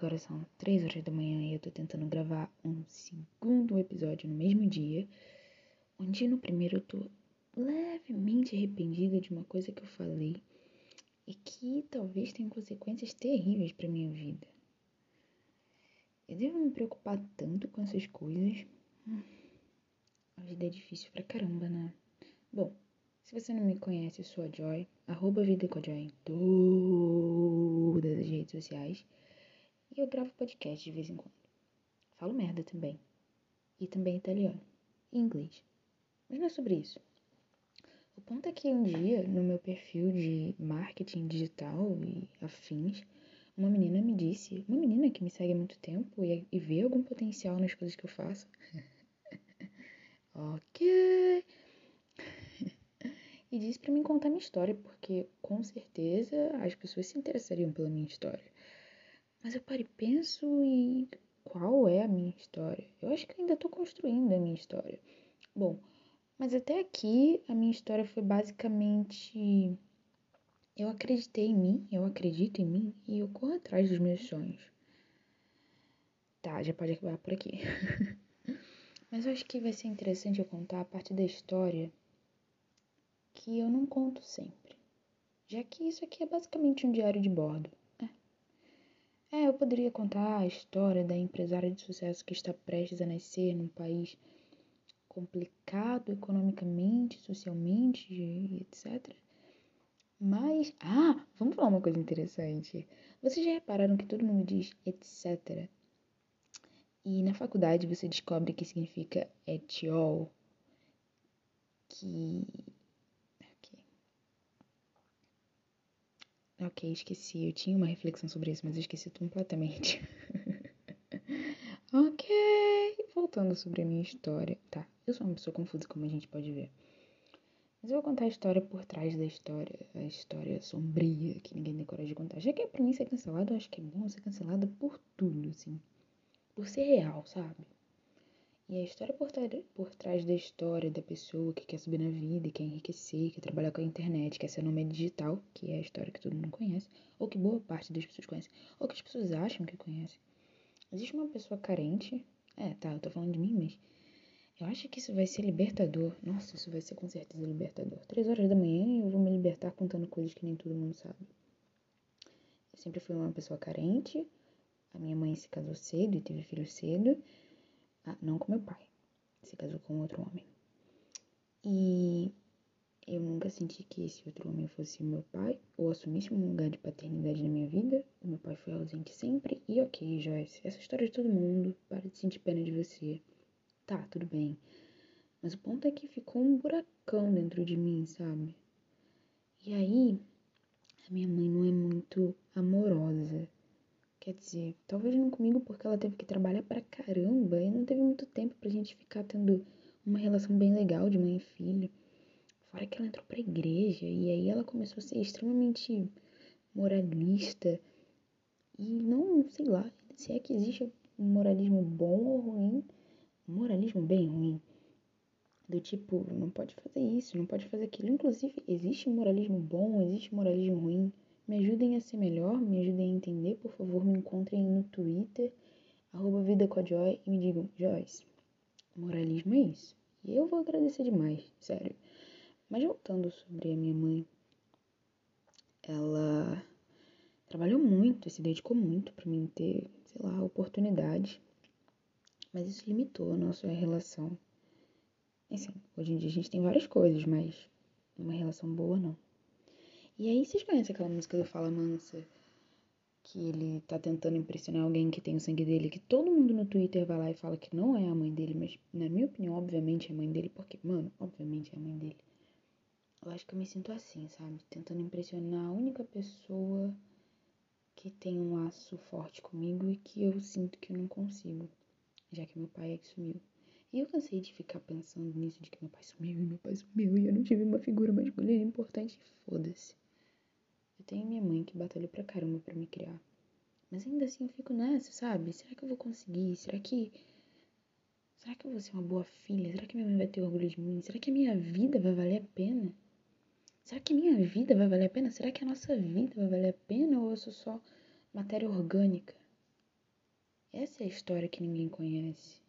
Agora são três horas da manhã e eu tô tentando gravar um segundo episódio no mesmo dia. Onde no primeiro eu tô levemente arrependida de uma coisa que eu falei e que talvez tenha consequências terríveis para minha vida. Eu devo me preocupar tanto com essas coisas. A vida é difícil pra caramba, né? Bom, se você não me conhece, eu sou a Joy, arroba Vida com a Joy em todas as redes sociais. E eu gravo podcast de vez em quando. Falo merda também. E também italiano. E inglês. Mas não é sobre isso. O ponto é que um dia, no meu perfil de marketing digital e afins, uma menina me disse, uma menina que me segue há muito tempo e, e vê algum potencial nas coisas que eu faço. ok. e disse para mim contar minha história, porque com certeza as pessoas se interessariam pela minha história. Mas eu paro e penso e qual é a minha história? Eu acho que ainda estou construindo a minha história. Bom, mas até aqui a minha história foi basicamente eu acreditei em mim, eu acredito em mim e eu corro atrás dos meus sonhos. Tá, já pode acabar por aqui. Mas eu acho que vai ser interessante eu contar a parte da história que eu não conto sempre. Já que isso aqui é basicamente um diário de bordo. Poderia contar a história da empresária de sucesso que está prestes a nascer num país complicado economicamente, socialmente, etc. Mas, ah, vamos falar uma coisa interessante. Vocês já repararam que todo mundo diz etc. E na faculdade você descobre que significa etiol, que Ok, esqueci. Eu tinha uma reflexão sobre isso, mas esqueci completamente. ok, voltando sobre a minha história. Tá, eu sou uma pessoa confusa, como a gente pode ver. Mas eu vou contar a história por trás da história, a história sombria que ninguém tem coragem de contar. Já que é pra mim ser cancelado, eu acho que é bom ser cancelado por tudo, assim. Por ser real, sabe? E a história por, por trás da história da pessoa que quer subir na vida, quer enriquecer, quer trabalhar com a internet, quer ser nome digital, que é a história que todo mundo conhece, ou que boa parte das pessoas conhece, ou que as pessoas acham que conhecem. Existe uma pessoa carente, é, tá, eu tô falando de mim, mas eu acho que isso vai ser libertador. Nossa, isso vai ser com certeza libertador. Três horas da manhã e eu vou me libertar contando coisas que nem todo mundo sabe. Eu sempre fui uma pessoa carente, a minha mãe se casou cedo e teve filho cedo, ah, não com meu pai. Se casou com outro homem. E eu nunca senti que esse outro homem fosse meu pai ou assumisse um lugar de paternidade na minha vida. O meu pai foi ausente sempre. E ok, Joyce, essa história de todo mundo. Para de sentir pena de você. Tá, tudo bem. Mas o ponto é que ficou um buracão dentro de mim, sabe? E aí, a minha mãe não é muito amorosa. Quer dizer, talvez não comigo porque ela teve que trabalhar pra caramba e não teve muito tempo pra gente ficar tendo uma relação bem legal de mãe e filho. Fora que ela entrou pra igreja e aí ela começou a ser extremamente moralista e não, sei lá, se é que existe um moralismo bom ou ruim, um moralismo bem ruim. Do tipo, não pode fazer isso, não pode fazer aquilo. Inclusive, existe moralismo bom, existe moralismo ruim. Me ajudem a ser melhor, me ajudem a entender, por favor, me encontrem no Twitter, arroba Vida com a Joy, e me digam, Joyce, moralismo é isso. E eu vou agradecer demais, sério. Mas voltando sobre a minha mãe, ela trabalhou muito, se dedicou muito para mim ter, sei lá, oportunidade. Mas isso limitou a nossa relação. Assim, hoje em dia a gente tem várias coisas, mas uma relação boa não. E aí, vocês conhecem aquela música do Fala Mansa? Que ele tá tentando impressionar alguém que tem o sangue dele, que todo mundo no Twitter vai lá e fala que não é a mãe dele, mas na minha opinião, obviamente é a mãe dele, porque, mano, obviamente é a mãe dele. Eu acho que eu me sinto assim, sabe? Tentando impressionar a única pessoa que tem um laço forte comigo e que eu sinto que eu não consigo, já que meu pai é que sumiu. E eu cansei de ficar pensando nisso, de que meu pai sumiu e meu pai sumiu e eu não tive uma figura masculina importante. Foda-se. Tenho minha mãe que batalhou pra caramba pra me criar. Mas ainda assim eu fico nessa, sabe? Será que eu vou conseguir? Será que. Será que eu vou ser uma boa filha? Será que minha mãe vai ter orgulho de mim? Será que a minha vida vai valer a pena? Será que a minha vida vai valer a pena? Será que a nossa vida vai valer a pena? Ou eu sou só matéria orgânica? Essa é a história que ninguém conhece.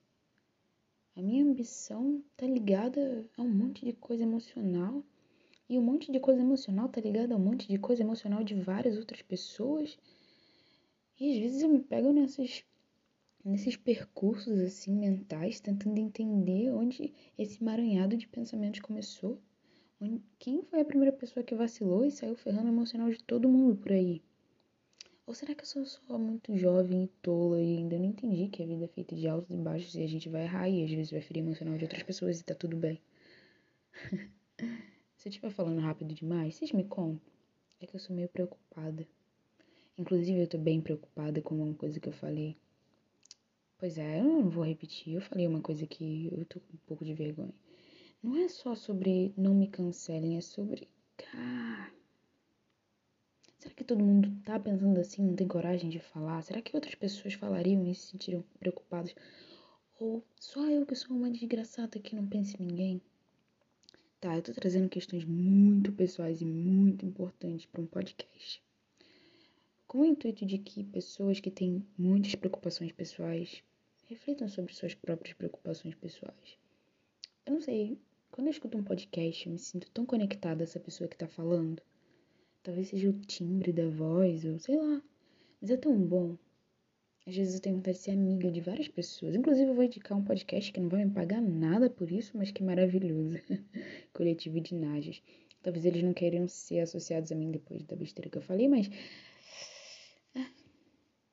A minha ambição tá ligada a um monte de coisa emocional. E um monte de coisa emocional tá ligada a um monte de coisa emocional de várias outras pessoas. E às vezes eu me pego nesses, nesses percursos assim mentais, tentando entender onde esse maranhado de pensamentos começou. Onde, quem foi a primeira pessoa que vacilou e saiu ferrando emocional de todo mundo por aí? Ou será que eu sou só muito jovem e tola e ainda não entendi que a vida é feita de altos e baixos e a gente vai errar e às vezes vai ferir emocional de outras pessoas e tá tudo bem? Se eu estiver falando rápido demais, vocês me contam. É que eu sou meio preocupada. Inclusive, eu tô bem preocupada com uma coisa que eu falei. Pois é, eu não vou repetir. Eu falei uma coisa que eu tô com um pouco de vergonha. Não é só sobre não me cancelem, é sobre. Cara Será que todo mundo tá pensando assim, não tem coragem de falar? Será que outras pessoas falariam e se sentiriam preocupadas? Ou só eu que sou uma desgraçada que não pensa em ninguém? Tá, eu tô trazendo questões muito pessoais e muito importantes para um podcast. Com o intuito de que pessoas que têm muitas preocupações pessoais reflitam sobre suas próprias preocupações pessoais. Eu não sei, quando eu escuto um podcast, eu me sinto tão conectada a essa pessoa que tá falando Talvez seja o timbre da voz, ou sei lá. Mas é tão bom. Às vezes eu tenho vontade de ser amiga de várias pessoas. Inclusive, eu vou indicar um podcast que não vai me pagar nada por isso, mas que é maravilhoso. Coletivo de Nages. Talvez eles não queiram ser associados a mim depois da besteira que eu falei, mas. Ah,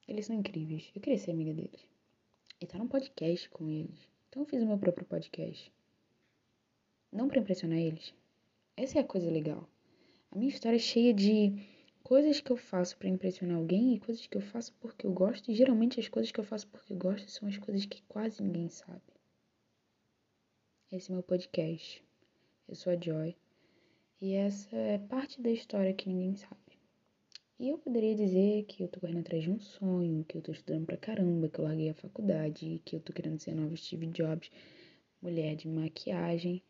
eles são incríveis. Eu queria ser amiga deles. E tá num podcast com eles. Então eu fiz o meu próprio podcast. Não para impressionar eles. Essa é a coisa legal. A minha história é cheia de coisas que eu faço para impressionar alguém e coisas que eu faço porque eu gosto. E geralmente as coisas que eu faço porque eu gosto são as coisas que quase ninguém sabe. Esse é meu podcast. Eu sou a Joy. E essa é parte da história que ninguém sabe. E eu poderia dizer que eu tô correndo atrás de um sonho, que eu tô estudando pra caramba, que eu larguei a faculdade, que eu tô querendo ser a nova Steve Jobs, mulher de maquiagem,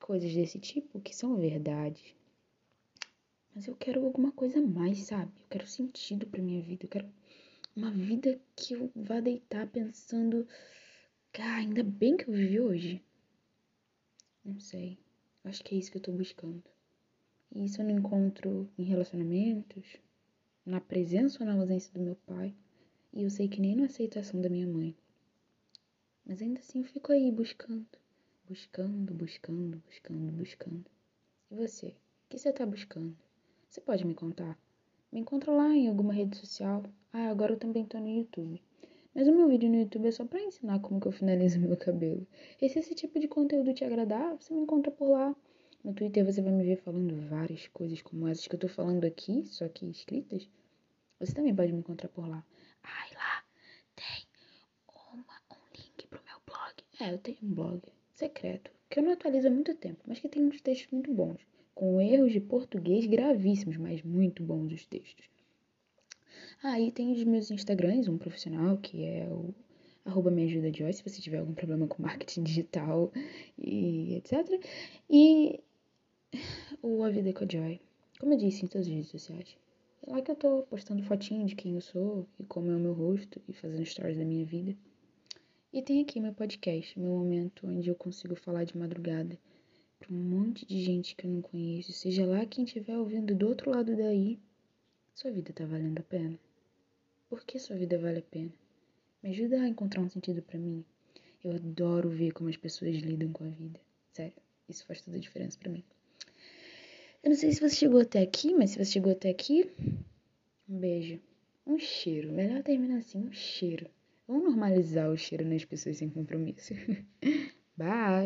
coisas desse tipo que são verdade. Mas eu quero alguma coisa mais, sabe? Eu quero sentido pra minha vida. Eu quero uma vida que eu vá deitar pensando. Cara, ainda bem que eu vivi hoje. Não sei. Acho que é isso que eu tô buscando. E isso eu não encontro em relacionamentos, na presença ou na ausência do meu pai. E eu sei que nem na aceitação da minha mãe. Mas ainda assim eu fico aí buscando. Buscando, buscando, buscando, buscando. E você? O que você tá buscando? Você pode me contar? Me encontra lá em alguma rede social. Ah, agora eu também tô no YouTube. Mas o meu vídeo no YouTube é só para ensinar como que eu finalizo meu cabelo. E se esse tipo de conteúdo te agradar, você me encontra por lá. No Twitter você vai me ver falando várias coisas como essas que eu tô falando aqui, só que escritas. Você também pode me encontrar por lá. Ai, lá tem uma, um link pro meu blog. É, eu tenho um blog secreto, que eu não atualizo há muito tempo, mas que tem uns textos muito bons com erros de português gravíssimos, mas muito bons os textos. Aí ah, tem os meus Instagrams, um profissional que é o arroba me ajuda se você tiver algum problema com marketing digital e etc. E o A Vida com a Joy, como eu disse em todas as redes sociais. É lá que eu tô postando fotinho de quem eu sou e como é o meu rosto e fazendo stories da minha vida. E tem aqui meu podcast, meu momento onde eu consigo falar de madrugada para um monte de gente que eu não conheço, seja lá quem estiver ouvindo do outro lado daí, sua vida tá valendo a pena. Por que sua vida vale a pena? Me ajuda a encontrar um sentido para mim. Eu adoro ver como as pessoas lidam com a vida. Sério, isso faz toda a diferença para mim. Eu não sei se você chegou até aqui, mas se você chegou até aqui, um beijo. Um cheiro. Melhor terminar assim, um cheiro. Vamos normalizar o cheiro nas pessoas sem compromisso. Bye!